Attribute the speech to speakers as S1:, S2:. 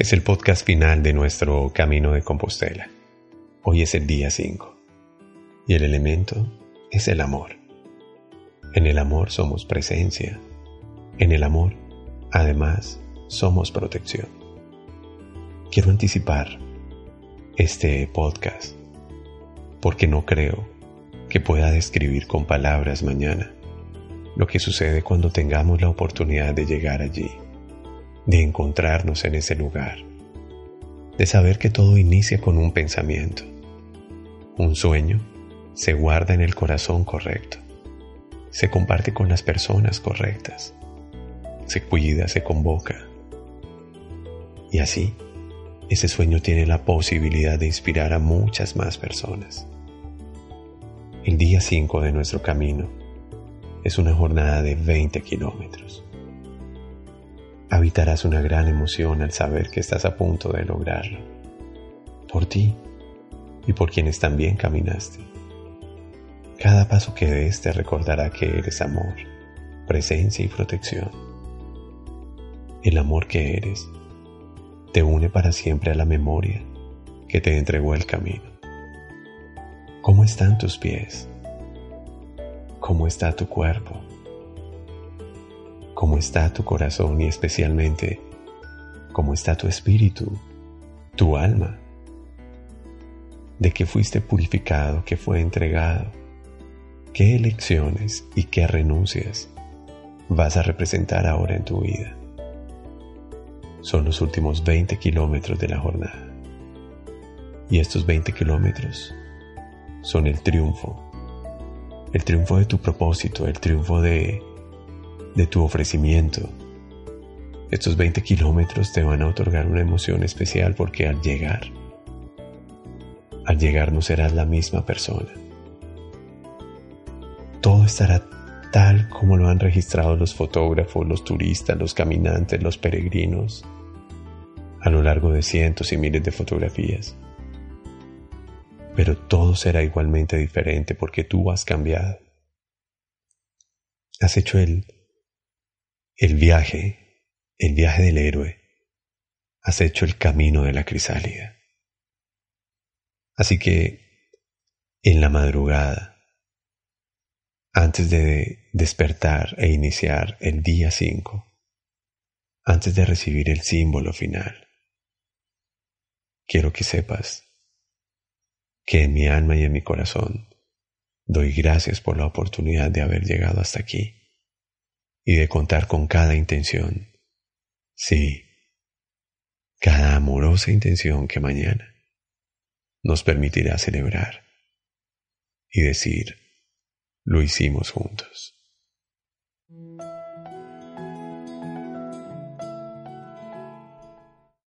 S1: Es el podcast final de nuestro Camino de Compostela. Hoy es el día 5 y el elemento es el amor. En el amor somos presencia. En el amor, además, somos protección. Quiero anticipar este podcast porque no creo que pueda describir con palabras mañana lo que sucede cuando tengamos la oportunidad de llegar allí de encontrarnos en ese lugar, de saber que todo inicia con un pensamiento. Un sueño se guarda en el corazón correcto, se comparte con las personas correctas, se cuida, se convoca. Y así, ese sueño tiene la posibilidad de inspirar a muchas más personas. El día 5 de nuestro camino es una jornada de 20 kilómetros habitarás una gran emoción al saber que estás a punto de lograrlo. Por ti y por quienes también caminaste. Cada paso que des te recordará que eres amor, presencia y protección. El amor que eres te une para siempre a la memoria que te entregó el camino. ¿Cómo están tus pies? ¿Cómo está tu cuerpo? Cómo está tu corazón y especialmente cómo está tu espíritu, tu alma, de que fuiste purificado, que fue entregado, qué elecciones y qué renuncias vas a representar ahora en tu vida. Son los últimos 20 kilómetros de la jornada. Y estos 20 kilómetros son el triunfo, el triunfo de tu propósito, el triunfo de de tu ofrecimiento. Estos 20 kilómetros te van a otorgar una emoción especial porque al llegar, al llegar no serás la misma persona. Todo estará tal como lo han registrado los fotógrafos, los turistas, los caminantes, los peregrinos, a lo largo de cientos y miles de fotografías. Pero todo será igualmente diferente porque tú has cambiado. Has hecho el el viaje, el viaje del héroe, has hecho el camino de la crisálida. Así que, en la madrugada, antes de despertar e iniciar el día 5, antes de recibir el símbolo final, quiero que sepas que en mi alma y en mi corazón doy gracias por la oportunidad de haber llegado hasta aquí y de contar con cada intención. Sí, cada amorosa intención que mañana nos permitirá celebrar y decir, lo hicimos juntos.